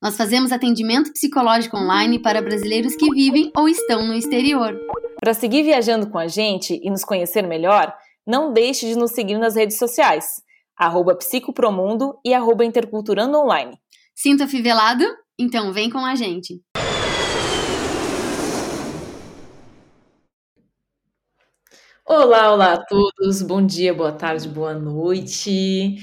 Nós fazemos atendimento psicológico online para brasileiros que vivem ou estão no exterior. Para seguir viajando com a gente e nos conhecer melhor, não deixe de nos seguir nas redes sociais, arroba psicopromundo e arroba interculturando online. Sinta fivelado? Então vem com a gente! Olá, olá a todos, bom dia, boa tarde, boa noite.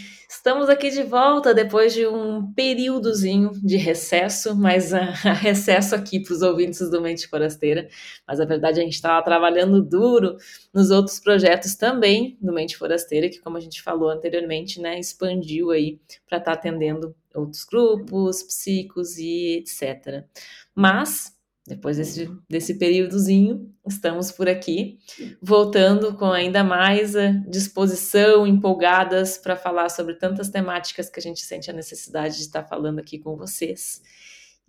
Estamos aqui de volta depois de um períodozinho de recesso, mas uh, recesso aqui para os ouvintes do Mente Forasteira. Mas a verdade a gente estava trabalhando duro nos outros projetos também do Mente Forasteira, que, como a gente falou anteriormente, né, expandiu aí para estar tá atendendo outros grupos, psicos e etc. Mas depois desse, desse períodozinho, estamos por aqui, voltando com ainda mais a disposição, empolgadas para falar sobre tantas temáticas que a gente sente a necessidade de estar falando aqui com vocês.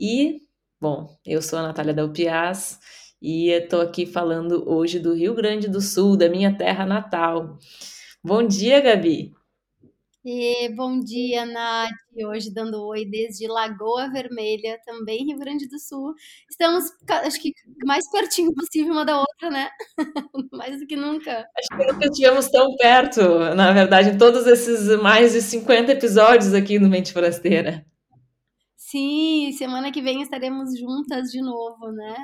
E, bom, eu sou a Natália Dalpiaz e estou aqui falando hoje do Rio Grande do Sul, da minha terra natal. Bom dia, Gabi! E bom dia, Nath. Hoje dando oi desde Lagoa Vermelha, também Rio Grande do Sul. Estamos, acho que, mais pertinho possível uma da outra, né? mais do que nunca. Acho que nunca estivemos tão perto, na verdade, em todos esses mais de 50 episódios aqui no Mente Forasteira. Sim, semana que vem estaremos juntas de novo, né?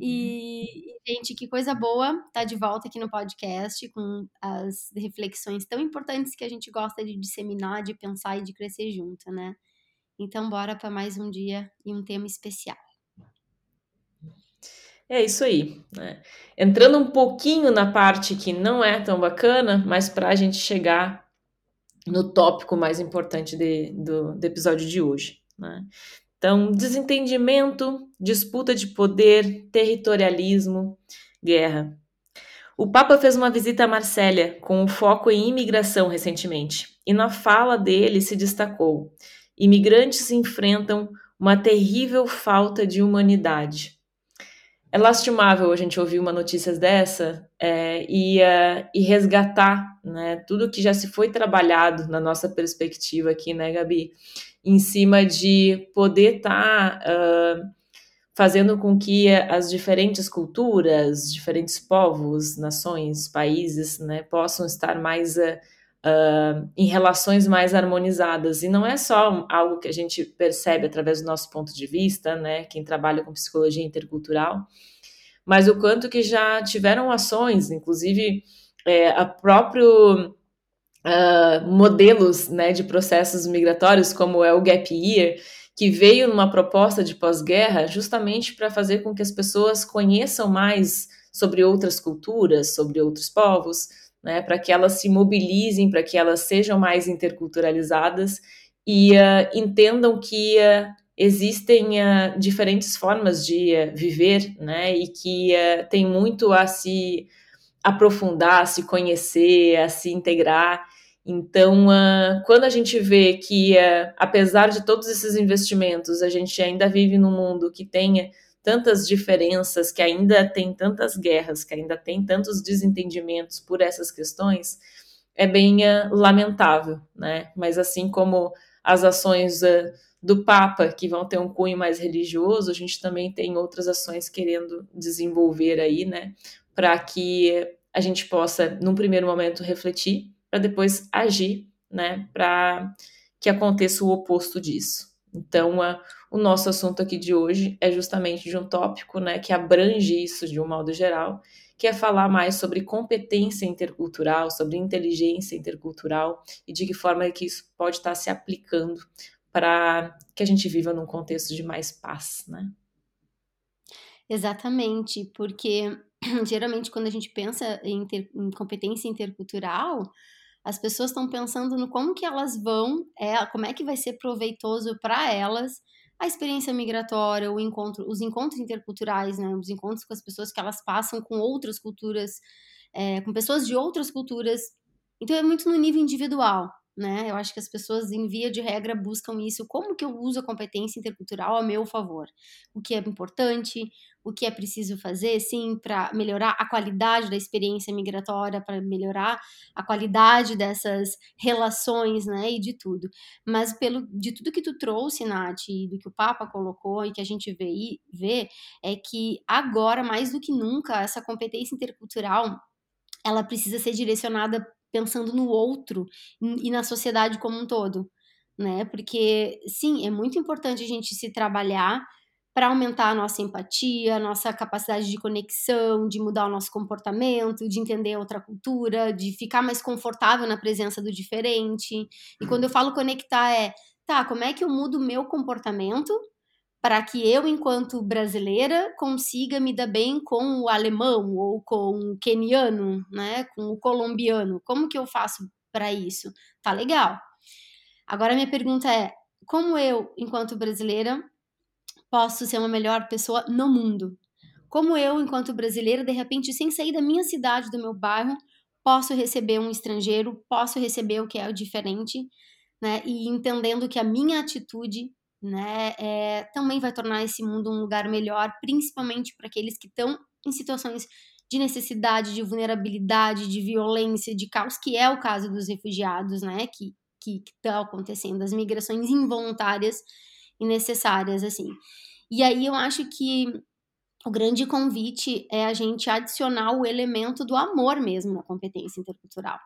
E, gente, que coisa boa estar tá de volta aqui no podcast com as reflexões tão importantes que a gente gosta de disseminar, de pensar e de crescer junto, né? Então, bora para mais um dia e um tema especial. É isso aí. Né? Entrando um pouquinho na parte que não é tão bacana, mas para a gente chegar no tópico mais importante de, do, do episódio de hoje. Né? Então, desentendimento, disputa de poder, territorialismo, guerra. O Papa fez uma visita a Marsella com um foco em imigração recentemente, e na fala dele se destacou: imigrantes enfrentam uma terrível falta de humanidade. É lastimável a gente ouvir uma notícia dessa é, e, uh, e resgatar né, tudo que já se foi trabalhado na nossa perspectiva aqui, né, Gabi? em cima de poder estar tá, uh, fazendo com que as diferentes culturas, diferentes povos, nações, países, né, possam estar mais uh, uh, em relações mais harmonizadas. E não é só algo que a gente percebe através do nosso ponto de vista, né, quem trabalha com psicologia intercultural, mas o quanto que já tiveram ações, inclusive é, a próprio uh, modelos né, de processos migratórios, como é o Gap Year, que veio numa proposta de pós-guerra justamente para fazer com que as pessoas conheçam mais sobre outras culturas, sobre outros povos, né, para que elas se mobilizem, para que elas sejam mais interculturalizadas e uh, entendam que uh, existem uh, diferentes formas de viver, né, e que tem muito a se aprofundar, a se conhecer, a se integrar. Então, quando a gente vê que, apesar de todos esses investimentos, a gente ainda vive num mundo que tenha tantas diferenças, que ainda tem tantas guerras, que ainda tem tantos desentendimentos por essas questões, é bem uh, lamentável, né? Mas assim como as ações do Papa, que vão ter um cunho mais religioso, a gente também tem outras ações querendo desenvolver aí, né? Para que a gente possa, num primeiro momento, refletir para depois agir, né, para que aconteça o oposto disso. Então, a, o nosso assunto aqui de hoje é justamente de um tópico, né, que abrange isso de um modo geral, que é falar mais sobre competência intercultural, sobre inteligência intercultural e de que forma que isso pode estar se aplicando para que a gente viva num contexto de mais paz, né? Exatamente, porque geralmente quando a gente pensa em, ter, em competência intercultural, as pessoas estão pensando no como que elas vão, é, como é que vai ser proveitoso para elas a experiência migratória, o encontro, os encontros interculturais, né, os encontros com as pessoas que elas passam com outras culturas, é, com pessoas de outras culturas. Então é muito no nível individual né? Eu acho que as pessoas, em via de regra, buscam isso. Como que eu uso a competência intercultural a meu favor? O que é importante, o que é preciso fazer, sim, para melhorar a qualidade da experiência migratória, para melhorar a qualidade dessas relações, né? E de tudo. Mas pelo de tudo que tu trouxe, Nath, e do que o Papa colocou e que a gente vê, vê é que agora, mais do que nunca, essa competência intercultural ela precisa ser direcionada pensando no outro e na sociedade como um todo, né? Porque sim, é muito importante a gente se trabalhar para aumentar a nossa empatia, a nossa capacidade de conexão, de mudar o nosso comportamento, de entender outra cultura, de ficar mais confortável na presença do diferente. E quando eu falo conectar é, tá, como é que eu mudo o meu comportamento para que eu, enquanto brasileira, consiga me dar bem com o alemão ou com o queniano, né, com o colombiano. Como que eu faço para isso? Tá legal. Agora minha pergunta é: como eu, enquanto brasileira, posso ser uma melhor pessoa no mundo? Como eu, enquanto brasileira, de repente, sem sair da minha cidade, do meu bairro, posso receber um estrangeiro, posso receber o que é o diferente, né? E entendendo que a minha atitude né, é, também vai tornar esse mundo um lugar melhor, principalmente para aqueles que estão em situações de necessidade, de vulnerabilidade, de violência, de caos, que é o caso dos refugiados, né, que que estão acontecendo, as migrações involuntárias e necessárias, assim. E aí eu acho que o grande convite é a gente adicionar o elemento do amor mesmo na competência intercultural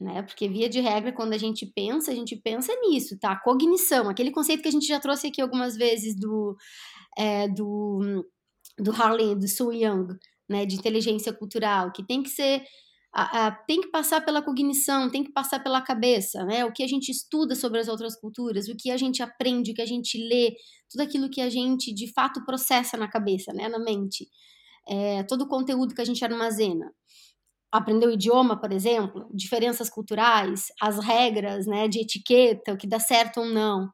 né? Porque via de regra, quando a gente pensa, a gente pensa nisso, tá? Cognição, aquele conceito que a gente já trouxe aqui algumas vezes do é, do, do Harley, do Su Young, né? De inteligência cultural, que tem que ser a, a, tem que passar pela cognição, tem que passar pela cabeça, né? O que a gente estuda sobre as outras culturas, o que a gente aprende, o que a gente lê, tudo aquilo que a gente de fato processa na cabeça, né? Na mente, é, todo o conteúdo que a gente armazena aprender o idioma, por exemplo, diferenças culturais, as regras né, de etiqueta, o que dá certo ou não.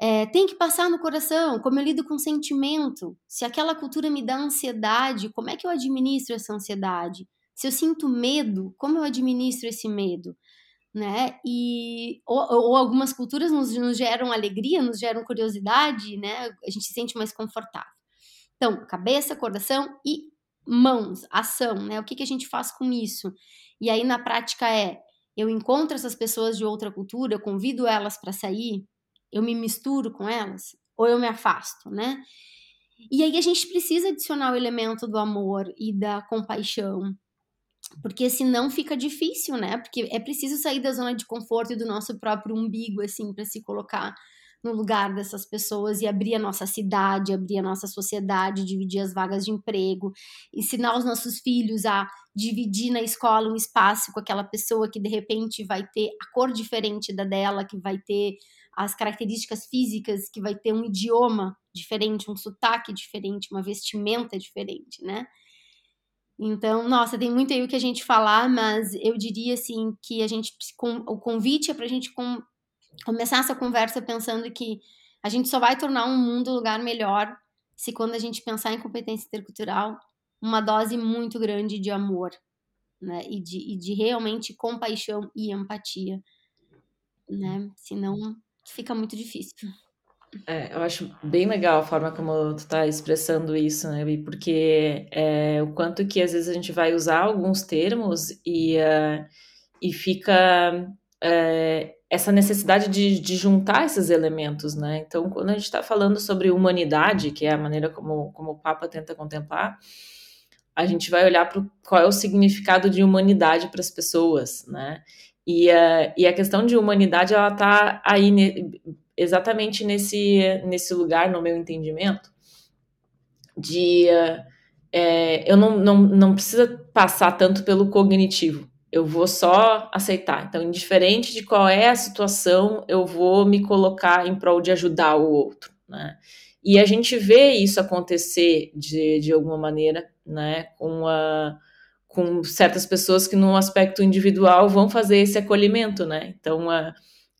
É, tem que passar no coração, como eu lido com sentimento. Se aquela cultura me dá ansiedade, como é que eu administro essa ansiedade? Se eu sinto medo, como eu administro esse medo? Né? E, ou, ou algumas culturas nos, nos geram alegria, nos geram curiosidade, né? A gente se sente mais confortável. Então, cabeça, coração e mãos, ação, né? O que, que a gente faz com isso? E aí, na prática, é: eu encontro essas pessoas de outra cultura, eu convido elas para sair, eu me misturo com elas, ou eu me afasto, né? E aí a gente precisa adicionar o elemento do amor e da compaixão, porque senão fica difícil, né? Porque é preciso sair da zona de conforto e do nosso próprio umbigo, assim, para se colocar no lugar dessas pessoas e abrir a nossa cidade, abrir a nossa sociedade, dividir as vagas de emprego, ensinar os nossos filhos a dividir na escola um espaço com aquela pessoa que de repente vai ter a cor diferente da dela, que vai ter as características físicas, que vai ter um idioma diferente, um sotaque diferente, uma vestimenta diferente, né? Então, nossa, tem muito aí o que a gente falar, mas eu diria assim que a gente o convite é para a gente começar essa conversa pensando que a gente só vai tornar um mundo um lugar melhor se quando a gente pensar em competência intercultural, uma dose muito grande de amor, né? E de, e de realmente compaixão e empatia, né? Senão fica muito difícil. É, eu acho bem legal a forma como tu está expressando isso, né, Porque é, o quanto que às vezes a gente vai usar alguns termos e, uh, e fica é, essa necessidade de, de, juntar esses elementos, né? Então, quando a gente está falando sobre humanidade, que é a maneira como, como o Papa tenta contemplar, a gente vai olhar para qual é o significado de humanidade para as pessoas, né? E, uh, e a questão de humanidade, ela está aí ne, exatamente nesse, nesse lugar, no meu entendimento, de uh, é, eu não, não, não precisa passar tanto pelo cognitivo, eu vou só aceitar. Então, indiferente de qual é a situação, eu vou me colocar em prol de ajudar o outro, né? E a gente vê isso acontecer de, de alguma maneira, né? Com, a, com certas pessoas que, no aspecto individual, vão fazer esse acolhimento, né? Então, a,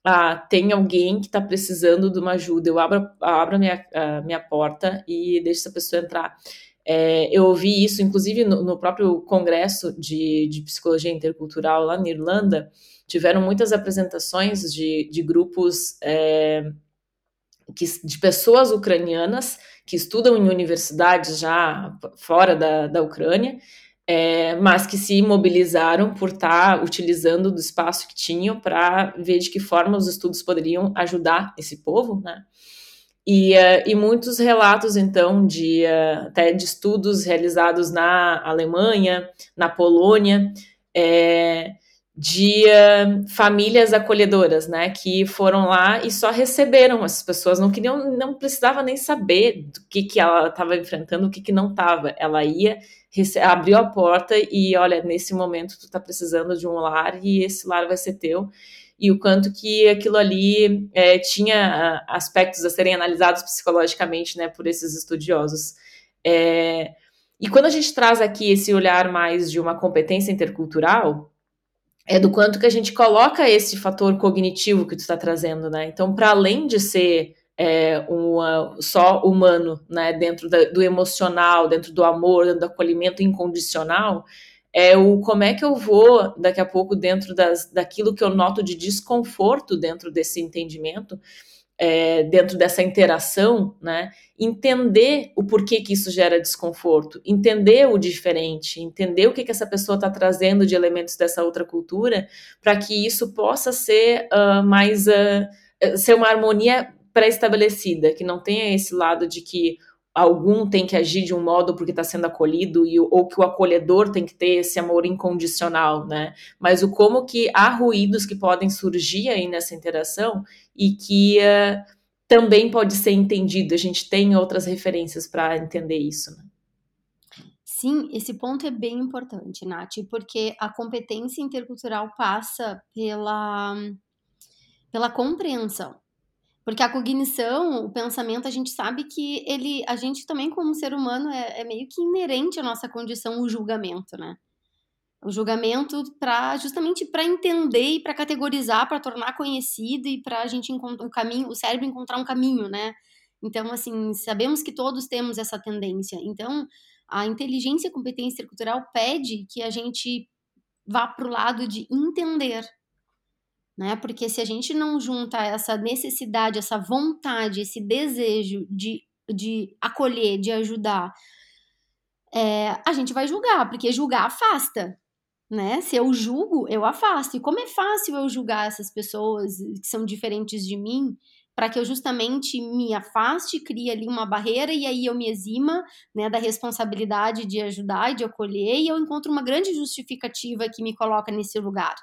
ah, tem alguém que está precisando de uma ajuda, eu abro, abro a minha, a minha porta e deixo essa pessoa entrar. É, eu ouvi isso, inclusive, no, no próprio congresso de, de, psicologia intercultural lá na Irlanda, tiveram muitas apresentações de, de grupos é, que, de pessoas ucranianas que estudam em universidades já fora da, da Ucrânia é, mas que se mobilizaram por estar tá utilizando do espaço que tinham para ver de que forma os estudos poderiam ajudar esse povo, né? E, uh, e muitos relatos, então, de uh, até de estudos realizados na Alemanha, na Polônia, é, de uh, famílias acolhedoras, né, que foram lá e só receberam essas pessoas, não queriam, não precisava nem saber do que, que ela estava enfrentando, o que, que não estava. Ela ia abriu a porta e olha, nesse momento tu tá precisando de um lar e esse lar vai ser teu. E o quanto que aquilo ali é, tinha aspectos a serem analisados psicologicamente, né, por esses estudiosos. É, e quando a gente traz aqui esse olhar mais de uma competência intercultural, é do quanto que a gente coloca esse fator cognitivo que tu está trazendo, né? Então, para além de ser é, uma, só humano, né, dentro da, do emocional, dentro do amor, dentro do acolhimento incondicional, é o como é que eu vou daqui a pouco dentro das, daquilo que eu noto de desconforto dentro desse entendimento, é, dentro dessa interação, né, entender o porquê que isso gera desconforto, entender o diferente, entender o que, que essa pessoa está trazendo de elementos dessa outra cultura, para que isso possa ser uh, mais uh, ser uma harmonia pré-estabelecida, que não tenha esse lado de que algum tem que agir de um modo porque está sendo acolhido e, ou que o acolhedor tem que ter esse amor incondicional, né? Mas o como que há ruídos que podem surgir aí nessa interação e que uh, também pode ser entendido. A gente tem outras referências para entender isso. Né? Sim, esse ponto é bem importante, Nath, porque a competência intercultural passa pela, pela compreensão. Porque a cognição, o pensamento, a gente sabe que ele, a gente também como ser humano é, é meio que inerente à nossa condição o julgamento, né? O julgamento para justamente para entender e para categorizar, para tornar conhecido e para a gente encontrar um caminho, o cérebro encontrar um caminho, né? Então, assim, sabemos que todos temos essa tendência. Então, a inteligência e competência cultural pede que a gente vá para o lado de entender, né? Porque se a gente não junta essa necessidade, essa vontade, esse desejo de, de acolher, de ajudar, é, a gente vai julgar, porque julgar afasta. Né? Se eu julgo, eu afasto. E como é fácil eu julgar essas pessoas que são diferentes de mim, para que eu justamente me afaste, crie ali uma barreira e aí eu me exima né, da responsabilidade de ajudar e de acolher, e eu encontro uma grande justificativa que me coloca nesse lugar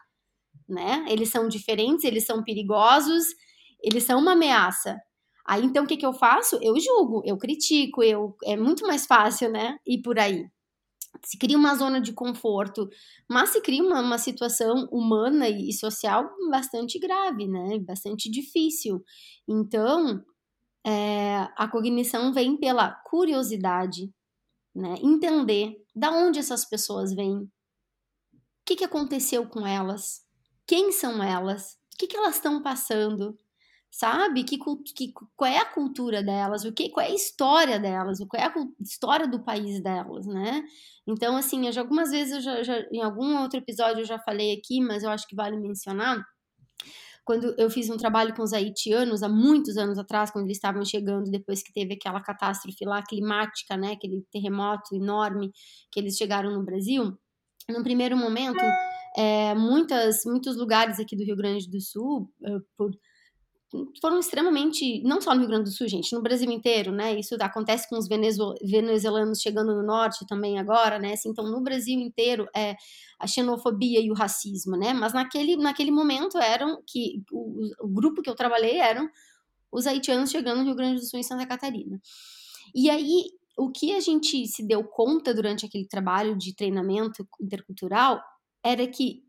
né? Eles são diferentes, eles são perigosos, eles são uma ameaça. Aí então o que, que eu faço? Eu julgo, eu critico, eu é muito mais fácil, né? E por aí. Se cria uma zona de conforto, mas se cria uma, uma situação humana e social bastante grave, né? Bastante difícil. Então, é, a cognição vem pela curiosidade, né? Entender da onde essas pessoas vêm, o que, que aconteceu com elas, quem são elas, o que, que elas estão passando, sabe? Que, que, qual é a cultura delas, o que, qual é a história delas, qual é a história do país delas, né? Então, assim, eu já, algumas vezes, já, já, em algum outro episódio eu já falei aqui, mas eu acho que vale mencionar, quando eu fiz um trabalho com os haitianos, há muitos anos atrás, quando eles estavam chegando, depois que teve aquela catástrofe lá climática, né, aquele terremoto enorme que eles chegaram no Brasil, no primeiro momento é, muitas, muitos lugares aqui do Rio Grande do Sul, eh, por, foram extremamente, não só no Rio Grande do Sul, gente, no Brasil inteiro, né? Isso acontece com os venezuelanos chegando no norte também agora, né? Assim, então, no Brasil inteiro é a xenofobia e o racismo, né? Mas naquele, naquele momento eram que o, o grupo que eu trabalhei eram os haitianos chegando no Rio Grande do Sul e Santa Catarina. E aí, o que a gente se deu conta durante aquele trabalho de treinamento intercultural era que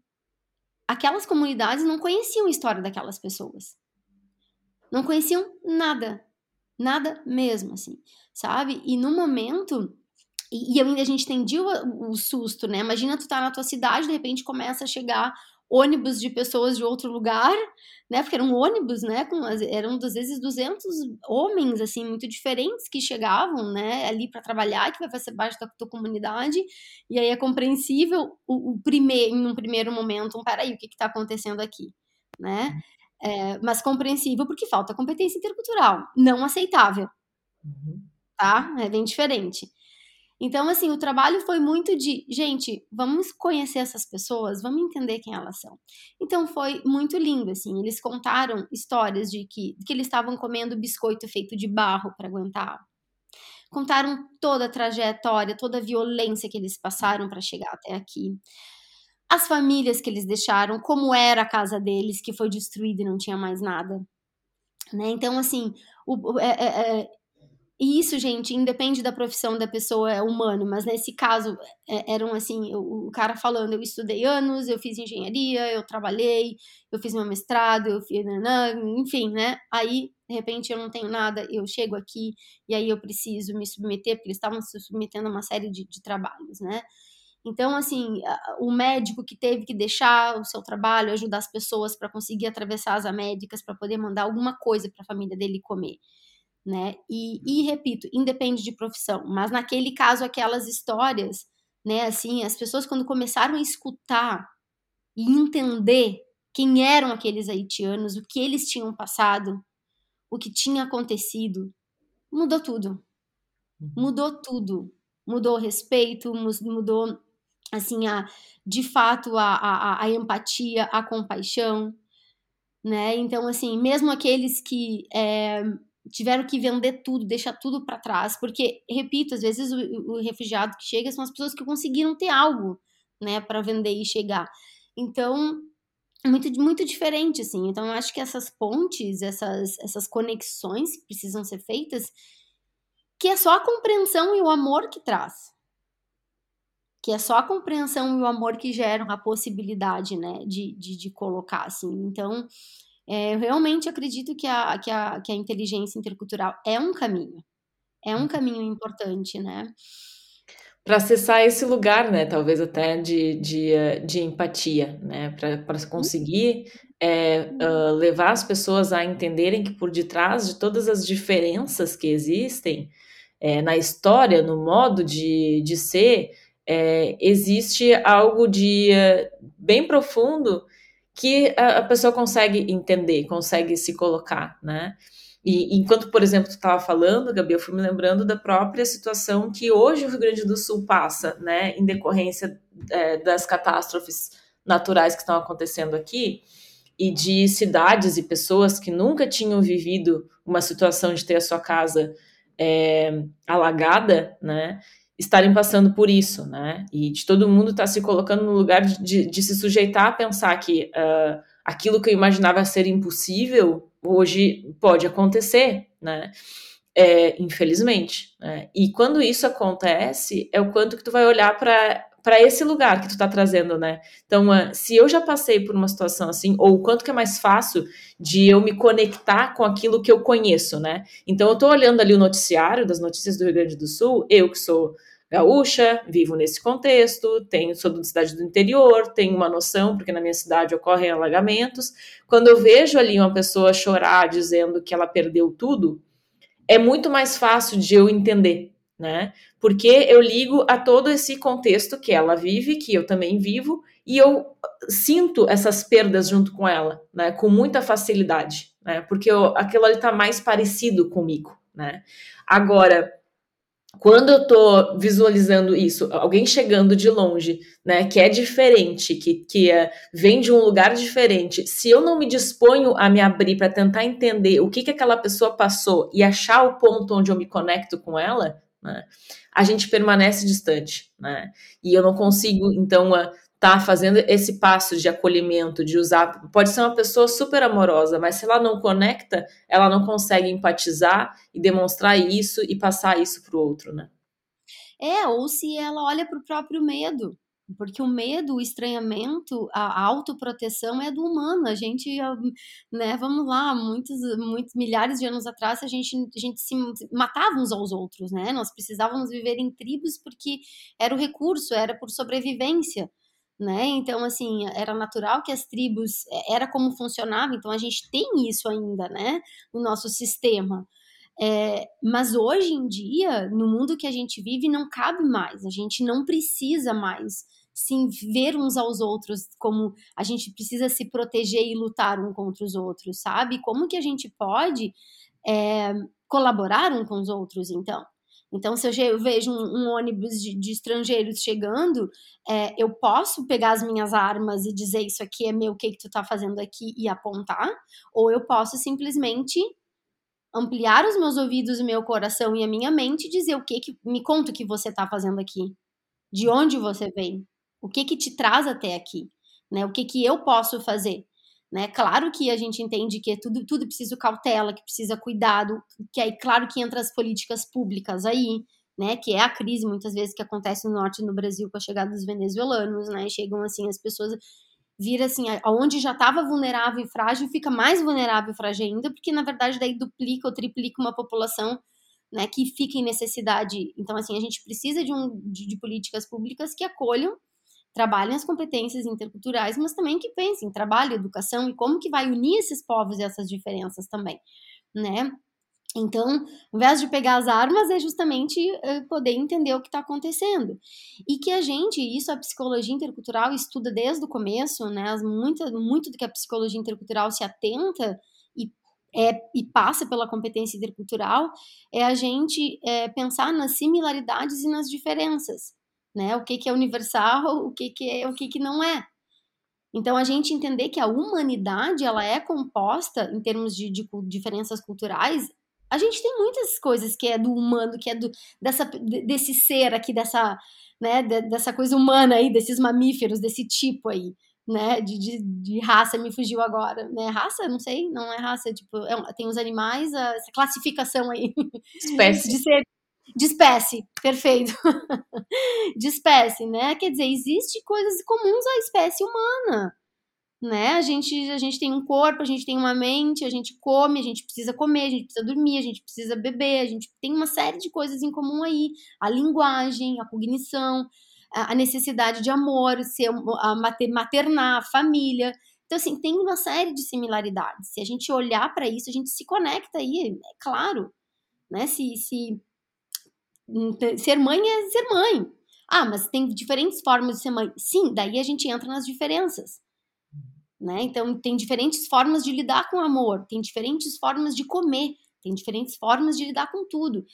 aquelas comunidades não conheciam a história daquelas pessoas. Não conheciam nada. Nada mesmo, assim, sabe? E no momento. E, e a gente entendia o, o, susto, né? Imagina tu tá na tua cidade, de repente começa a chegar ônibus de pessoas de outro lugar, né? Porque eram ônibus, né? Com, eram às vezes 200 homens, assim, muito diferentes que chegavam, né? Ali para trabalhar, que vai fazer parte da tua comunidade. E aí é compreensível o, o primeiro, em um primeiro momento, um, peraí, o que está acontecendo aqui, né? É, mas compreensível porque falta competência intercultural, não aceitável, uhum. tá? É bem diferente. Então, assim, o trabalho foi muito de, gente, vamos conhecer essas pessoas, vamos entender quem elas são. Então, foi muito lindo, assim. Eles contaram histórias de que, que eles estavam comendo biscoito feito de barro para aguentar. Contaram toda a trajetória, toda a violência que eles passaram para chegar até aqui. As famílias que eles deixaram, como era a casa deles, que foi destruída e não tinha mais nada. Né? Então, assim, o, é, é, é e isso, gente, independe da profissão da pessoa, é humano, mas nesse caso é, eram assim, o, o, cara falando, eu estudei anos, eu fiz engenharia, eu trabalhei, eu fiz meu mestrado, eu fiz, enfim, né? Aí, de repente, eu não tenho nada, eu chego aqui e aí eu preciso me submeter, porque eles estavam se submetendo a uma série de, de trabalhos, né? Então, assim, o médico que teve que deixar o seu trabalho, ajudar as pessoas para conseguir atravessar as Américas, para poder mandar alguma coisa para a família dele comer né? E, e repito, independe de profissão, mas naquele caso, aquelas histórias, né? Assim, as pessoas quando começaram a escutar e entender quem eram aqueles haitianos, o que eles tinham passado, o que tinha acontecido, mudou tudo. Uhum. Mudou tudo. Mudou o respeito, mudou, assim, a, de fato, a, a, a empatia, a compaixão, né? Então, assim, mesmo aqueles que é, tiveram que vender tudo, deixar tudo para trás, porque, repito, às vezes o, o, refugiado que chega são as pessoas que conseguiram ter algo, né, para vender e chegar. Então, muito, muito diferente, assim. Então, eu acho que essas pontes, essas, essas conexões que precisam ser feitas, que é só a compreensão e o amor que traz. Que é só a compreensão e o amor que geram a possibilidade, né, de, de, de colocar, assim. Então, é, eu realmente acredito que a, que, a, que a inteligência intercultural é um caminho. É um uhum. caminho importante, né? Para acessar esse lugar, né? Talvez até de, de, eh, de empatia, né? Para conseguir é, uh, levar as pessoas a entenderem que por detrás de todas as diferenças que existem é, na história, no modo de, de ser, é, existe algo de bem profundo que a, a pessoa consegue entender, consegue se colocar, né? E enquanto, por exemplo, tu estava falando, Gabi, eu fui me lembrando da própria situação que hoje o Rio Grande do Sul passa, né, em decorrência é, das catástrofes naturais que estão acontecendo aqui e de cidades e pessoas que nunca tinham vivido uma situação de ter a sua casa é, alagada, né, estarem passando por isso, né? E de todo mundo estar tá se colocando no lugar de, de, de, se sujeitar a pensar que uh, aquilo que eu imaginava ser impossível hoje pode acontecer, né? É, infelizmente. Né? E quando isso acontece, é o quanto que tu vai olhar para para esse lugar que tu está trazendo, né? Então, uh, se eu já passei por uma situação assim, ou o quanto que é mais fácil de eu me conectar com aquilo que eu conheço, né? Então, eu estou olhando ali o noticiário das notícias do Rio Grande do Sul, eu que sou gaúcha, vivo nesse contexto, tenho, sou de cidade do interior, tenho uma noção, porque na minha cidade ocorrem alagamentos. Quando eu vejo ali uma pessoa chorar dizendo que ela perdeu tudo, é muito mais fácil de eu entender, né? Porque eu ligo a todo esse contexto que ela vive, que eu também vivo, e eu sinto essas perdas junto com ela, né? Com muita facilidade, né? Porque eu, aquilo ali está mais parecido comigo, né? Agora, quando eu tô visualizando isso, alguém chegando de longe, né, que é diferente, que, que é, vem de um lugar diferente, se eu não me disponho a me abrir para tentar entender o que, que aquela pessoa passou e achar o ponto onde eu me conecto com ela, né, a gente permanece distante, né, e eu não consigo, então, tá fazendo esse passo de acolhimento, de usar. Pode ser uma pessoa super amorosa, mas se ela não conecta, ela não consegue empatizar e demonstrar isso e passar isso para o outro, né? É, ou se ela olha para o próprio medo. Porque o medo, o estranhamento, a autoproteção é do humano. A gente, né, vamos lá, muitos, muitos milhares de anos atrás, a gente, a gente se matava uns aos outros, né? Nós precisávamos viver em tribos porque era o recurso, era por sobrevivência né? Então, assim, era natural que as tribos, é, era como funcionava, então a gente tem isso ainda, né, no nosso sistema. É, mas hoje em dia, no mundo que a gente vive, não cabe mais, a gente não precisa mais se ver uns aos outros como a gente precisa se proteger e lutar um contra os outros, sabe? Como que a gente pode é, colaborar um com os outros, então? Então, se eu vejo um, um ônibus de, de, estrangeiros chegando, é, eu posso pegar as minhas armas e dizer isso aqui é meu, o que, que tu tá fazendo aqui? e apontar, ou eu posso simplesmente ampliar os meus ouvidos, o meu coração e a minha mente e dizer o que que me conta o que você tá fazendo aqui, de onde você vem, o que que te traz até aqui, né? O que que eu posso fazer? Né? Claro que a gente entende que é tudo, tudo precisa cautela, que precisa cuidado, que aí claro que entra as políticas públicas aí, né? Que é a crise muitas vezes que acontece no norte no Brasil com a chegada dos venezuelanos, né? Chegam assim as pessoas vira assim, aonde já estava vulnerável e frágil, fica mais vulnerável e frágil ainda, porque na verdade daí duplica ou triplica uma população, né, que fica em necessidade. Então assim, a gente precisa de um de, de políticas públicas que acolham trabalhem as competências interculturais, mas também que pensem trabalho, educação e como que vai unir esses povos e essas diferenças também, né? Então, ao invés de pegar as armas, é justamente uh, poder entender o que está acontecendo. E que a gente, isso a psicologia intercultural estuda desde o começo, né? Muito, muito do que a psicologia intercultural se atenta e, é, e passa pela competência intercultural é a gente é, pensar nas similaridades e nas diferenças né? O que, que é universal, o que, que é, o que, que não é. Então a gente entender que a humanidade ela é composta em termos de, de, diferenças culturais. A gente tem muitas coisas que é do humano, que é do dessa desse ser aqui, dessa né, dessa coisa humana aí, desses mamíferos, desse tipo aí, né, de, de, de raça, me fugiu agora, né, raça, não sei, não é raça, tipo, é, tem os animais, essa classificação aí, espécie de ser, de espécie, perfeito. de espécie, né? Quer dizer, existe coisas comuns à espécie humana, né? A gente, a gente tem um corpo, a gente tem uma mente, a gente come, a gente precisa comer, a gente precisa dormir, a gente precisa beber, a gente tem uma série de coisas em comum aí. A linguagem, a cognição, a necessidade de amor, ser, a maternar, a família. Então, assim, tem uma série de similaridades. Se a gente olhar para isso, a gente se conecta aí, é claro. Né? Se, se ser mãe é ser mãe. Ah, mas tem diferentes formas de ser mãe. Sim, daí a gente entra nas diferenças. Né? Então, tem diferentes formas de lidar com amor, tem diferentes formas de comer, tem diferentes formas de lidar com tudo.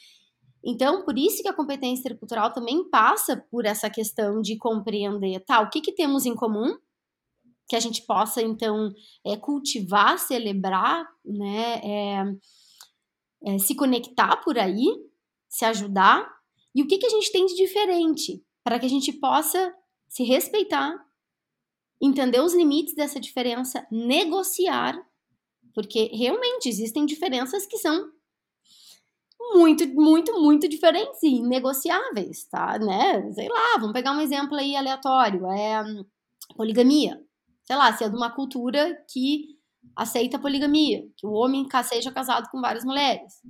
Então, por isso que a competência intercultural também passa por essa questão de compreender, tá, o que, que temos em comum, que a gente possa, então, é, cultivar, celebrar, né, é, é, se conectar por aí, se ajudar e o que, que a gente tem de diferente para que a gente possa se respeitar, entender os limites dessa diferença, negociar, porque realmente existem diferenças que são muito, muito, muito diferentes e negociáveis, tá? Né? Sei lá, vamos pegar um exemplo aí aleatório, é poligamia. Sei lá, se é de uma cultura que aceita poligamia, que o homem seja casado com várias mulheres.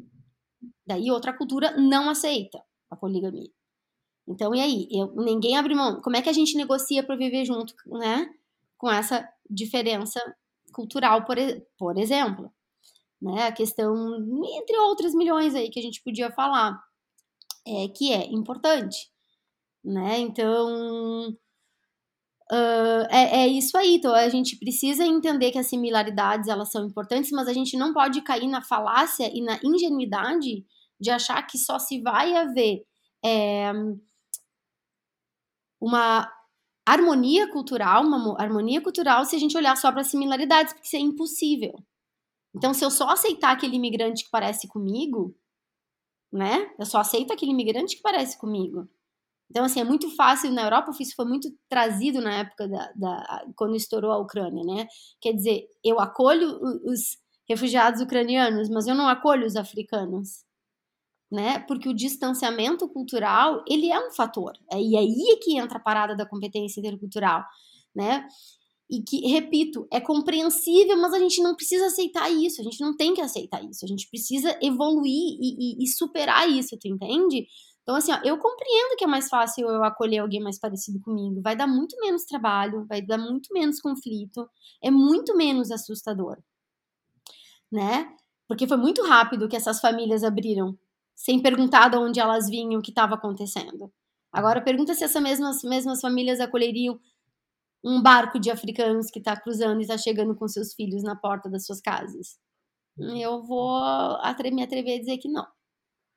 Daí outra cultura não aceita a poligamia. Então, e aí? Eu, ninguém abre mão. Como é que a gente negocia para viver junto, né? Com essa diferença cultural, por, por exemplo. Né? A questão, entre outras milhões aí que a gente podia falar, é que é importante. Né? Então, uh, é, é isso aí. Então, a gente precisa entender que as similaridades elas são importantes, mas a gente não pode cair na falácia e na ingenuidade de achar que só se vai haver é, uma harmonia cultural, uma harmonia cultural se a gente olhar só para similaridades, porque isso é impossível. Então, se eu só aceitar aquele imigrante que parece comigo, né? Eu só aceito aquele imigrante que parece comigo. Então, assim, é muito fácil. Na Europa, isso foi muito trazido na época da, da quando estourou a Ucrânia, né? Quer dizer, eu acolho os refugiados ucranianos, mas eu não acolho os africanos né? Porque o distanciamento cultural, ele é um fator. É, e aí é que entra a parada da competência intercultural, né? E que, repito, é compreensível, mas a gente não precisa aceitar isso, a gente não tem que aceitar isso, a gente precisa evoluir e, e, e superar isso, tu entende? Então, assim, ó, eu compreendo que é mais fácil eu acolher alguém mais parecido comigo. Vai dar muito menos trabalho, vai dar muito menos conflito, é muito menos assustador, né? Porque foi muito rápido que essas famílias abriram, sem perguntar de onde elas vinham, o que estava acontecendo. Agora, pergunta se essas mesmas, mesmas famílias acolheriam um barco de africanos que está cruzando e está chegando com seus filhos na porta das suas casas. Eu vou me atrever a dizer que não.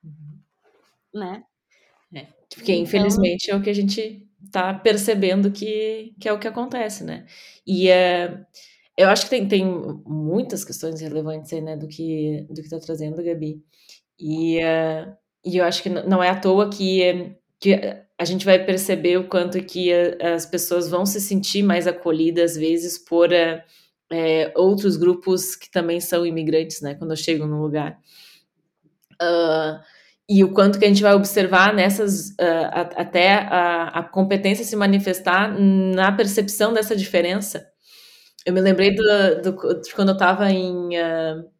Uhum. Né? É, porque então... infelizmente é o que a gente está percebendo que, que é o que acontece, né? E é, eu acho que tem, tem muitas questões relevantes aí, né, do que do que está trazendo, Gabi. E, é, e eu acho que não é à toa que, que a gente vai perceber o quanto que as pessoas vão se sentir mais acolhidas, às vezes, por é, é, outros grupos que também são imigrantes, né, quando chegam no lugar. Uh, e o quanto que a gente vai observar nessas uh, até a, a, competência se manifestar na percepção dessa diferença. Eu me lembrei do, do de quando eu estava em uh,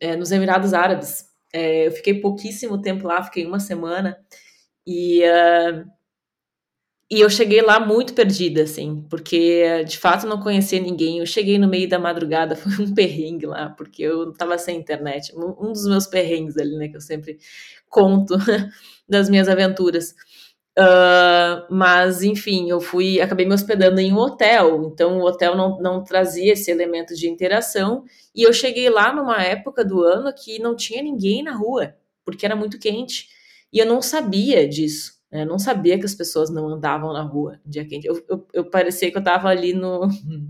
é, nos Emirados Árabes. É, eu fiquei pouquíssimo tempo lá, fiquei uma semana e uh, e eu cheguei lá muito perdida, assim, porque de fato não conhecia ninguém. Eu cheguei no meio da madrugada, foi um perrengue lá, porque eu tava sem internet. Um dos meus perrengues ali, né, que eu sempre conto das minhas aventuras. Uh, mas, enfim, eu fui, acabei me hospedando em um hotel, então o hotel não, não trazia esse elemento de interação. E eu cheguei lá numa época do ano que não tinha ninguém na rua, porque era muito quente. E eu não sabia disso. Eu não sabia que as pessoas não andavam na rua dia quente. Eu, eu, eu parecia que eu estava ali no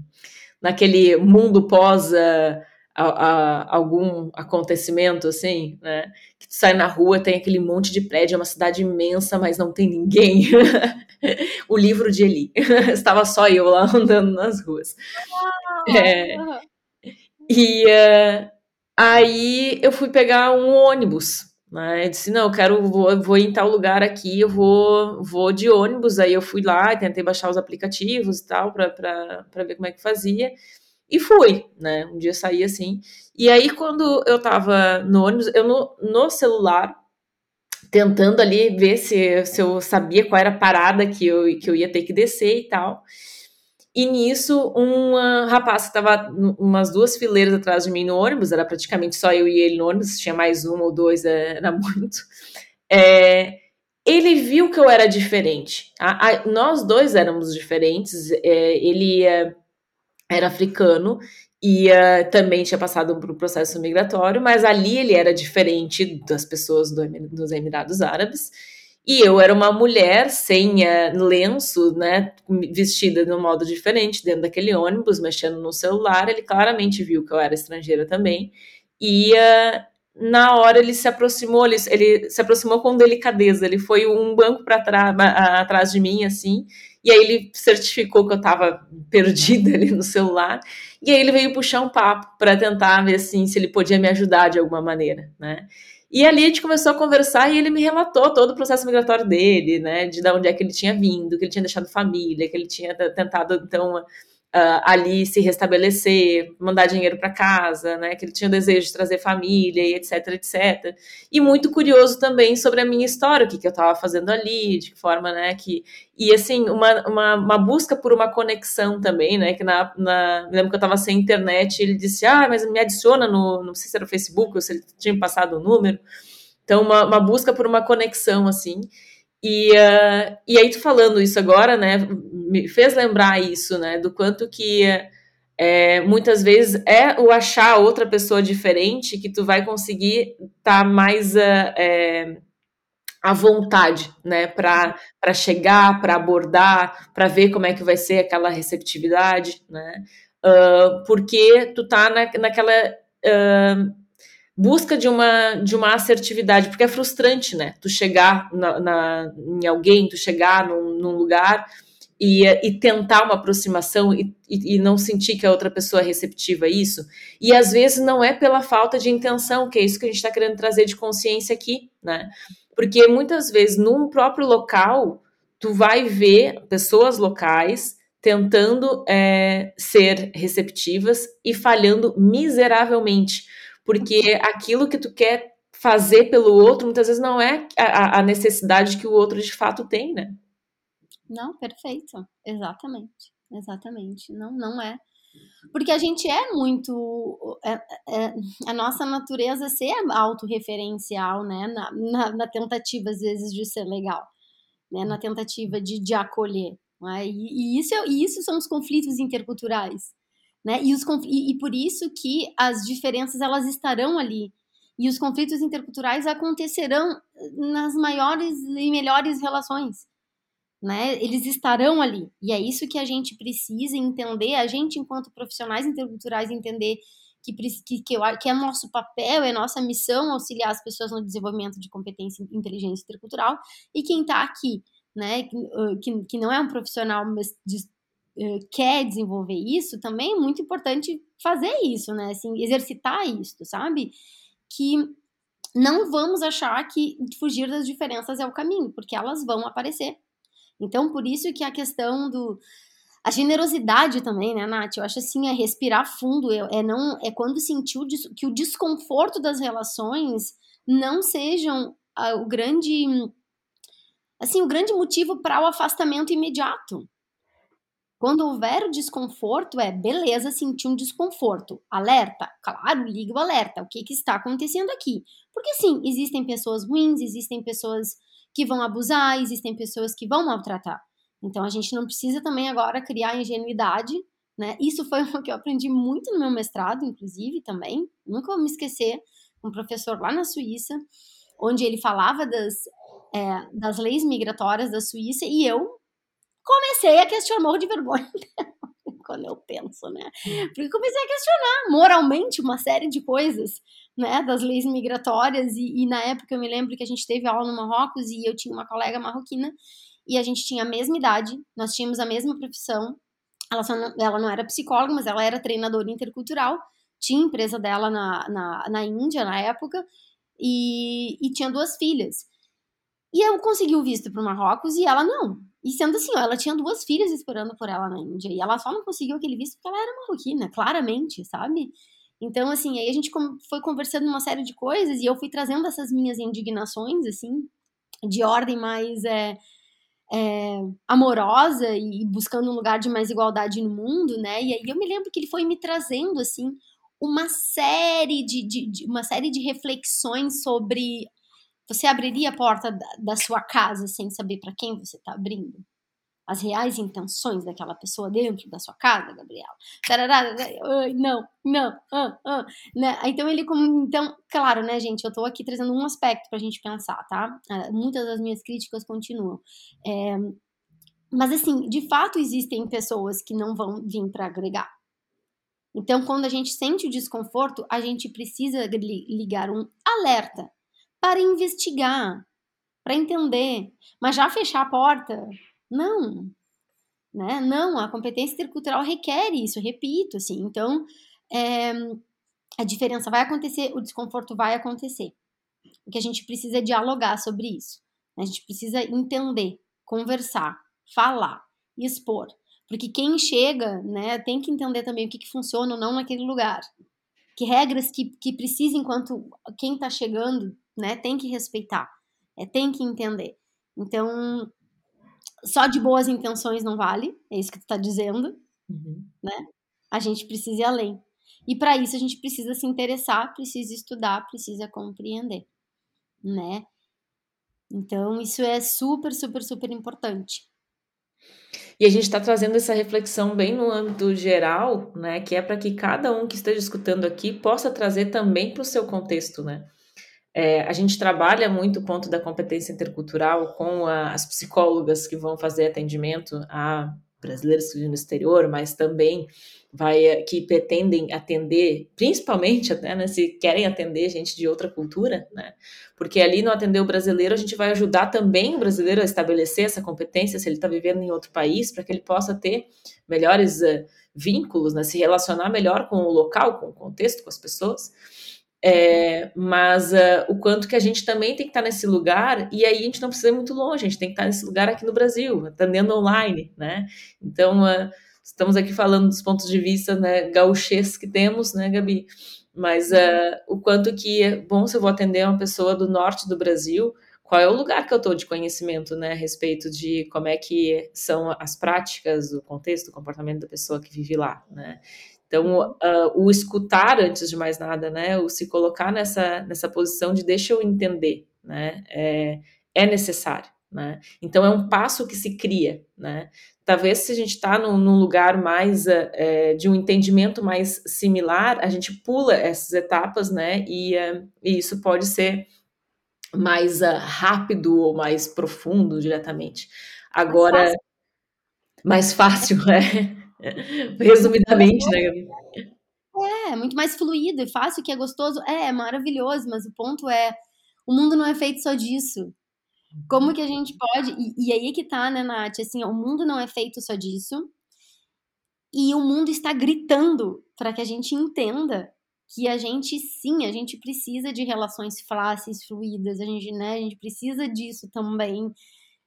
naquele mundo pós uh, a, a, algum acontecimento, assim, né? Que tu sai na rua, tem aquele monte de prédio, é uma cidade imensa, mas não tem ninguém. o livro de Eli. Estava só eu lá andando nas ruas. É, e uh, aí eu fui pegar um ônibus né? Eu disse, não, eu quero, vou, vou em tal lugar aqui, eu vou, vou de ônibus. Aí eu fui lá, tentei baixar os aplicativos e tal, para ver como é que fazia. E fui, né? Um dia saí assim. E aí, quando eu tava no ônibus, eu no, no celular, tentando ali ver se, se eu sabia qual era a parada que eu, que eu ia ter que descer e tal. E nisso, um rapaz que estava umas duas fileiras atrás de mim no ônibus, era praticamente só eu e ele no ônibus, tinha mais um ou dois, é, era muito. É, ele viu que eu era diferente. A, a, nós dois éramos diferentes. É, ele é, era africano e também tinha passado por um processo migratório, mas ali ele era diferente das pessoas do, dos Emirados Árabes. E eu era uma mulher sem uh, lenço, né, vestida de um modo diferente dentro daquele ônibus, mexendo no celular. Ele claramente viu que eu era estrangeira também. E uh, na hora ele se aproximou, ele, ele, se aproximou com delicadeza. Ele foi um banco para atrás de mim, assim. E aí ele certificou que eu estava perdida ali no celular. E aí ele veio puxar um papo para tentar ver assim se ele podia me ajudar de alguma maneira, né? E ali a gente começou a conversar e ele me relatou todo o processo migratório dele, né? De, de onde é que ele tinha vindo, que ele tinha deixado família, que ele tinha tentado, então, uh, ali se restabelecer, mandar dinheiro para casa, né? Que ele tinha o desejo de trazer família e etc, etc. E muito curioso também sobre a minha história, o que, que eu estava fazendo ali, de que forma, né? Que e assim uma, uma, uma, busca por uma conexão também, né? Que na, na lembro que eu estava sem internet, ele disse, ah, mas me adiciona no, não sei se era o Facebook ou se ele tinha passado o número. Então uma, uma busca por uma conexão assim. E, uh, e aí, tu falando isso agora, né, me fez lembrar isso, né, do quanto que é, muitas vezes é o achar outra pessoa diferente que tu vai conseguir estar tá mais uh, é, à vontade, né, para chegar, para abordar, para ver como é que vai ser aquela receptividade, né, uh, porque tu tá na, naquela busca de uma, de uma assertividade, porque é frustrante, né? Tu chegar na, na em alguém, tu chegar num, num lugar e, e, tentar uma aproximação e, e, e, não sentir que a outra pessoa é receptiva a isso. E às vezes não é pela falta de intenção, que é isso que a gente está querendo trazer de consciência aqui, né? Porque muitas vezes num próprio local, tu vai ver pessoas locais tentando é, ser receptivas e falhando miseravelmente porque aquilo que tu quer fazer pelo outro muitas vezes não é a, a necessidade que o outro de fato tem, né? Não, perfeito. Exatamente. Exatamente. Não, não é. Porque a gente é muito. É, é, a nossa natureza ser autorreferencial, né? Na, na, na, tentativa, às vezes, de ser legal, né? Na tentativa de, de acolher. Né? E, e, isso, é, e isso são os conflitos interculturais. Né? E, os, e, e por isso que as diferenças elas estarão ali. E os conflitos interculturais acontecerão nas maiores e melhores relações né? Eles estarão ali. E é isso que a gente precisa entender, a gente, enquanto profissionais interculturais, entender que, que, que, é nosso papel, é nossa missão auxiliar as pessoas no desenvolvimento de competência e inteligência intercultural. E quem está aqui, né, que, que não é um profissional, quer desenvolver isso, também é muito importante fazer isso, né? Assim, exercitar isso, sabe? Que não vamos achar que fugir das diferenças é o caminho, porque elas vão aparecer então, por isso que a questão do a generosidade também, né, Nath? Eu acho assim, é respirar fundo, é, não é quando sentir o, que o desconforto das relações não sejam ah, o grande assim, o grande motivo para o afastamento imediato. Quando houver o desconforto, é beleza, sentir um desconforto. Alerta, claro, liga o alerta. O que, que está acontecendo aqui? Porque sim, existem pessoas ruins, existem pessoas que vão abusar, existem pessoas que vão maltratar. Então a gente não precisa também agora criar ingenuidade, né? Isso foi o que eu aprendi muito no meu mestrado, inclusive também. Nunca vou me esquecer, um professor lá na Suíça, onde ele falava das, é, das leis migratórias da Suíça e eu comecei a questionar, morro de vergonha quando eu penso, né? Porque comecei a questionar moralmente uma série de coisas, né, das leis migratórias e, e, na época eu me lembro que a gente teve aula no Marrocos e eu tinha uma colega marroquina e a gente tinha a mesma idade, nós tínhamos a mesma profissão, ela, não, ela não era psicóloga, mas ela era treinadora intercultural, tinha empresa dela na, na, na Índia na época e, e tinha duas filhas. E eu consegui o visto para o Marrocos e ela não. E sendo assim, ó, ela tinha duas filhas esperando por ela na Índia e ela só não conseguiu aquele visto porque ela era marroquina, claramente, sabe? Então, assim, aí a gente foi conversando uma série de coisas e eu fui trazendo essas minhas indignações, assim, de ordem mais é, é, amorosa e buscando um lugar de mais igualdade no mundo, né? E aí eu me lembro que ele foi me trazendo, assim, uma série de, de, de uma série de reflexões sobre você abriria a porta da, sua casa sem saber para quem você está abrindo? as reais intenções daquela pessoa dentro da sua casa, Gabriela. Não, não, ah, né? Então ele, então, claro, né, gente, eu tô aqui trazendo um aspecto pra gente pensar, tá? Ah, muitas das minhas críticas continuam. É, mas assim, de fato existem pessoas que não vão vir para agregar. Então, quando a gente sente o desconforto, a gente precisa ligar um alerta para investigar, para entender. Mas já fechar a porta, não, né? Não, a competência intercultural requer isso, repito, assim. Então, é, a diferença vai acontecer, o desconforto vai acontecer. O que a gente precisa é dialogar sobre isso. A gente precisa entender, conversar, falar, expor. Porque quem chega, né, tem que entender também o que, que funciona ou não naquele lugar. Que regras que, que precisa enquanto quem está chegando, né, tem que respeitar. É, tem que entender. Então, só de boas intenções não vale, é isso que tu está dizendo, uhum. né? A gente precisa ir além. E para isso a gente precisa se interessar, precisa estudar, precisa compreender, né? Então isso é super, super, super importante. E a gente está trazendo essa reflexão bem no âmbito geral, né? Que é para que cada um que esteja escutando aqui possa trazer também para o seu contexto, né? É, a gente trabalha muito o ponto da competência intercultural com a, as psicólogas que vão fazer atendimento a brasileiros que no exterior, mas também vai que pretendem atender, principalmente até né, se querem atender gente de outra cultura, né? Porque ali no atender o brasileiro a gente vai ajudar também o brasileiro a estabelecer essa competência se ele está vivendo em outro país, para que ele possa ter melhores uh, vínculos, né? Se relacionar melhor com o local, com o contexto, com as pessoas. É, mas uh, o quanto que a gente também tem que estar nesse lugar, e aí a gente não precisa ir muito longe, a gente tem que estar nesse lugar aqui no Brasil, atendendo online, né? Então, uh, estamos aqui falando dos pontos de vista né, gauchês que temos, né, Gabi? Mas uh, o quanto que é bom se eu vou atender uma pessoa do norte do Brasil, qual é o lugar que eu estou de conhecimento, né, a respeito de como é que são as práticas, o contexto, o comportamento da pessoa que vive lá, né? Então, uh, o escutar antes de mais nada, né, o se colocar nessa, nessa posição de deixa eu entender, né, é, é necessário, né? Então, é um passo que se cria, né? Talvez se a gente está num, num, lugar mais uh, de um entendimento mais similar, a gente pula essas etapas, né, e, uh, e isso pode ser mais rápido ou mais profundo diretamente. Agora, mais fácil, mais fácil é. Resumidamente, né, Gabi? É, muito mais fluido e fácil, que é gostoso. É, é maravilhoso, mas o ponto é, o mundo não é feito só disso. Como que a gente pode... E, e aí que tá, né, Nath? Assim, o mundo não é feito só disso. E o mundo está gritando para que a gente entenda que a gente sim, a gente precisa de relações fáceis, fluídas, a gente, né, a gente precisa disso também,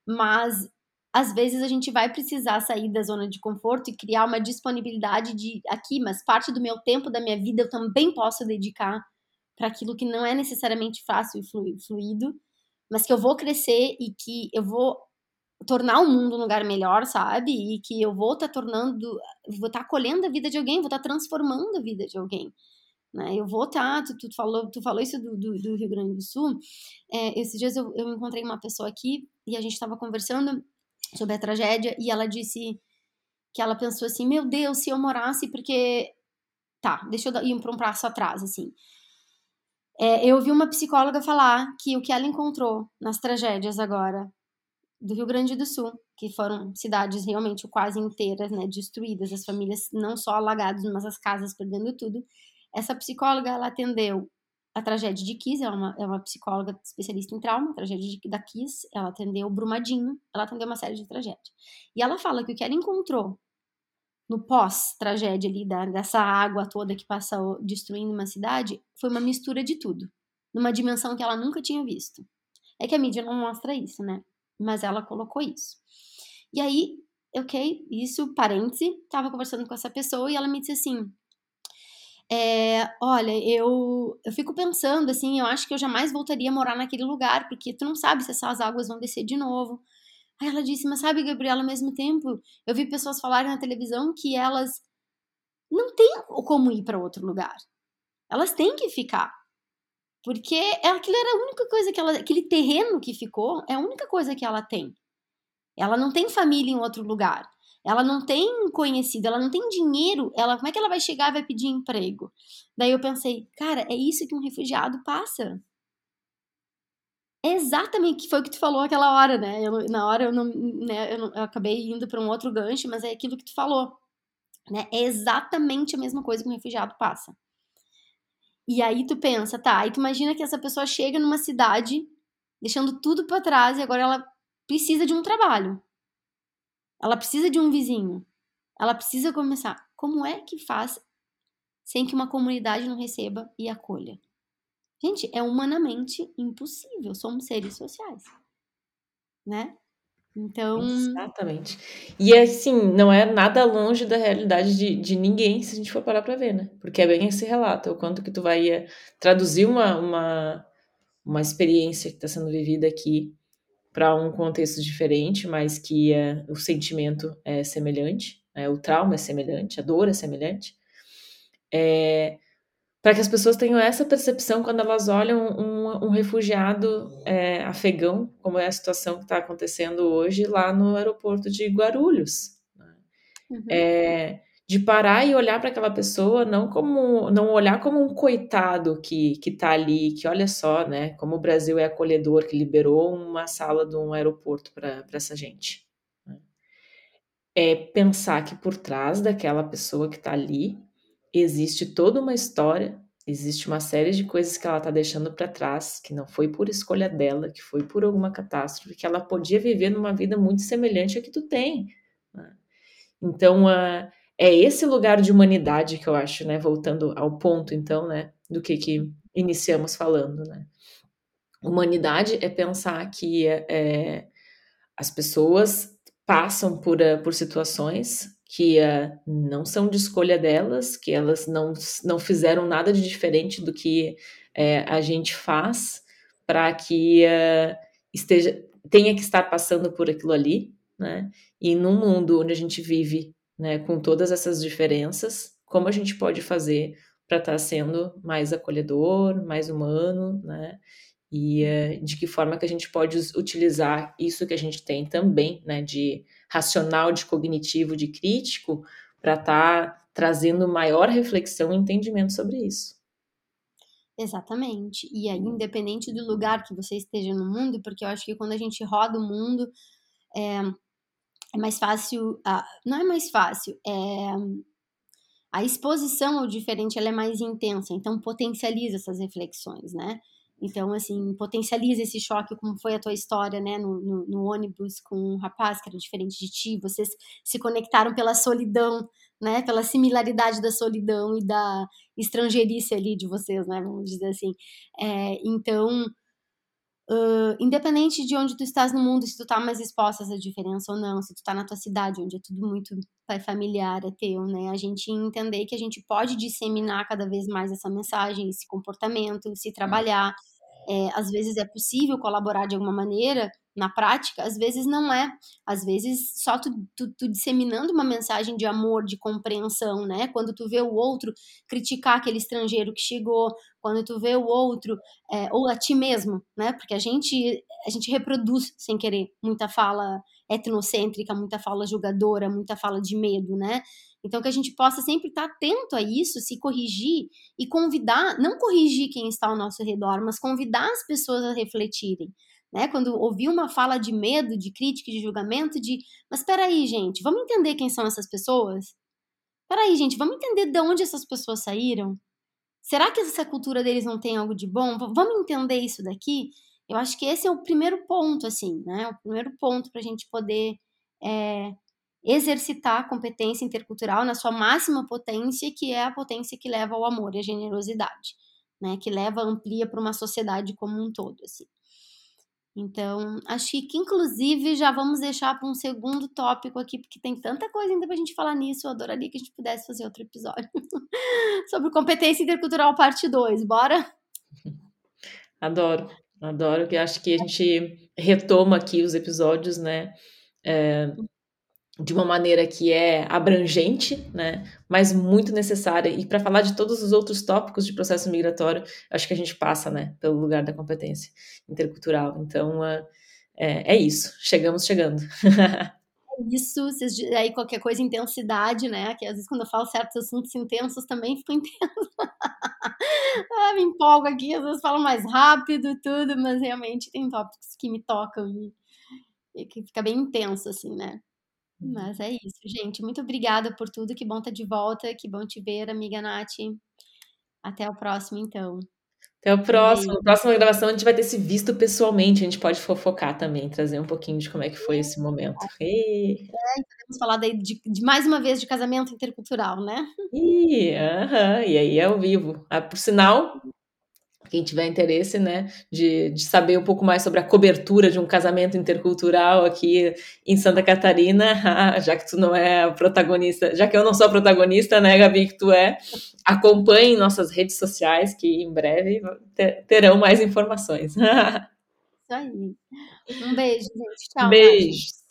mas às vezes a gente vai precisar sair da zona de conforto e criar uma disponibilidade de aqui, mas parte do meu tempo, da minha vida eu também posso dedicar para aquilo que não é necessariamente fácil e fluido, mas que eu vou crescer e que eu vou tornar o mundo um lugar melhor, sabe? E que eu vou estar tá tornando, vou estar tá acolhendo a vida de alguém, vou estar tá transformando a vida de alguém. Né? Eu vou estar, tu, tu, falou, tu falou isso do, do, do Rio Grande do Sul. É, esses dias eu, eu encontrei uma pessoa aqui e a gente estava conversando sobre a tragédia e ela disse que ela pensou assim: Meu Deus, se eu morasse, porque. Tá, deixa eu ir para um passo atrás, assim. É, eu ouvi uma psicóloga falar que o que ela encontrou nas tragédias agora do Rio Grande do Sul, que foram cidades realmente quase inteiras, né, destruídas, as famílias não só alagadas, mas as casas perdendo tudo, essa psicóloga, ela atendeu a tragédia de Kiss, ela é uma, é uma psicóloga especialista em trauma, a tragédia de, da Kiss, ela atendeu Brumadinho, ela atendeu uma série de tragédias. E ela fala que o que ela encontrou no pós-tragédia ali, da, dessa água toda que passou destruindo uma cidade, foi uma mistura de tudo, numa dimensão que ela nunca tinha visto. É que a mídia não mostra isso, né? Mas ela colocou isso. E aí, ok, isso, parêntese, tava conversando com essa pessoa e ela me disse assim: é, olha, eu, eu fico pensando assim, eu acho que eu jamais voltaria a morar naquele lugar, porque tu não sabe se essas águas vão descer de novo. Aí ela disse, mas sabe, Gabriela, ao mesmo tempo, eu vi pessoas falarem na televisão que elas não têm como ir para outro lugar. Elas têm que ficar. Porque aquilo era a única coisa que ela. Aquele terreno que ficou é a única coisa que ela tem. Ela não tem família em outro lugar. Ela não tem conhecido, ela não tem dinheiro, ela como é que ela vai chegar e vai pedir emprego? Daí eu pensei, cara, é isso que um refugiado passa. É exatamente que foi o que tu falou aquela hora, né? Eu, na hora eu não, né, eu, não, eu acabei indo para um outro gancho, mas é aquilo que tu falou, né? É exatamente a mesma coisa que um refugiado passa. E aí tu pensa, tá? Aí tu imagina que essa pessoa chega numa cidade, deixando tudo para trás e agora ela precisa de um trabalho. Ela precisa de um vizinho. Ela precisa começar. Como é que faz sem que uma comunidade não receba e acolha? Gente, é humanamente impossível. Somos seres sociais. Né? Então. Exatamente. E assim, não é nada longe da realidade de, de ninguém, se a gente for parar para ver, né? Porque é bem esse relato, o quanto que tu vai eh, traduzir uma, uma, uma experiência que está sendo vivida aqui para um contexto diferente, mas que é, o sentimento é semelhante, é, o trauma é semelhante, a dor é semelhante, é, para que as pessoas tenham essa percepção quando elas olham um, um refugiado é, afegão, como é a situação que está acontecendo hoje lá no aeroporto de Guarulhos. Né? Uhum. É, de parar e olhar para aquela pessoa não como não olhar como um coitado que que está ali, que olha só, né, como o Brasil é acolhedor, que liberou uma sala de um aeroporto para essa gente. Né? É pensar que por trás daquela pessoa que está ali existe toda uma história, existe uma série de coisas que ela está deixando para trás, que não foi por escolha dela, que foi por alguma catástrofe, que ela podia viver numa vida muito semelhante à que tu tem. Né? Então, uh, é esse lugar de humanidade que eu acho, né? Voltando ao ponto, então, né? Do que, que iniciamos falando, né? Humanidade é pensar que é, as pessoas passam por, eh, por situações que uh, não são de escolha delas, que elas não, não fizeram nada de diferente do que uh, a gente faz para que esteja tenha que estar passando por aquilo ali, né? E num mundo onde a gente vive, né, com todas essas diferenças, como a gente pode fazer para estar tá sendo mais acolhedor, mais humano, né? E uh, de que forma que a gente pode utilizar isso que a gente tem também, né, de racional, de cognitivo, de crítico, para estar tá trazendo maior reflexão e entendimento sobre isso. Exatamente. E aí, independente do lugar que você esteja no mundo, porque eu acho que quando a gente roda o mundo, é, é mais fácil. Não é mais fácil, é. A exposição ao diferente ela é mais intensa, então potencializa essas reflexões, né? Então, assim, potencializa esse choque, como foi a tua história, né, no, no, no, ônibus com um rapaz que era diferente de ti. Vocês se conectaram pela solidão, né, pela similaridade da solidão e da estrangeirice ali de vocês, né, vamos dizer assim. É, então, Uh, independente de onde tu estás no mundo, se tu tá mais exposta a essa diferença ou não, se tu tá na tua cidade, onde é tudo muito familiar, é teu, né? A gente entender que a gente pode disseminar cada vez mais essa mensagem, esse comportamento, se trabalhar. É, às vezes é possível colaborar de alguma maneira, na prática, às vezes não é. Às vezes só tu, tu, tu, disseminando uma mensagem de amor, de compreensão, né? Quando tu vê o outro criticar aquele estrangeiro que chegou, quando tu vê o outro, é, ou a ti mesmo, né? Porque a gente, a gente reproduz sem querer muita fala etnocêntrica, muita fala julgadora, muita fala de medo, né? Então que a gente possa sempre estar atento a isso, se corrigir e convidar, não corrigir quem está ao nosso redor, mas convidar as pessoas a refletirem né? Quando ouvi uma fala de medo, de crítica, de julgamento, de, mas espera aí, gente, vamos entender quem são essas pessoas? Espera aí, gente, vamos entender de onde essas pessoas saíram? Será que essa cultura deles não tem algo de bom? Vamos entender isso daqui? Eu acho que esse é o primeiro ponto, assim, né? O primeiro ponto para a gente poder é, exercitar a competência intercultural na sua máxima potência, que é a potência que leva ao amor e à generosidade, né? Que leva, amplia para uma sociedade como um todo, assim. Então, acho que inclusive já vamos deixar para um segundo tópico aqui, porque tem tanta coisa ainda para a gente falar nisso. Eu adoraria que a gente pudesse fazer outro episódio sobre competência intercultural, parte 2. Bora? Adoro, adoro, que acho que a gente retoma aqui os episódios, né? É, de uma maneira que é abrangente, né, mas muito necessária. E para falar de todos os outros tópicos de processo migratório, acho que a gente passa, né, pelo lugar da competência intercultural. Então, uh, é, é, isso. Chegamos chegando. É isso, vocês, aí qualquer coisa, intensidade, né? Que às vezes quando eu falo certos assuntos intensos também fico intenso. ah, me empolgo aqui, às vezes falo mais rápido tudo, mas realmente tem tópicos que me tocam e, e que fica bem intenso, assim, né? Mas é isso, gente. Muito obrigada por tudo. Que bom estar de volta. Que bom te ver, amiga Nath. Até o próximo, então. Até o próximo. Na próxima gravação a gente vai ter se visto pessoalmente. A gente pode fofocar também, trazer um pouquinho de como é que foi esse momento. E... É, podemos falar daí de, de, mais uma vez de casamento intercultural, né? E, uh -huh, e aí é ao vivo. Ah, por sinal, quem tiver interesse, né, de, de, saber um pouco mais sobre a cobertura de um casamento intercultural aqui em Santa Catarina, já que tu não é a protagonista, já que eu não sou a protagonista, né, Gabi, que tu é, acompanhe nossas redes sociais, que em breve terão mais informações. Isso aí. Um beijo, gente. Tchau. Beijo.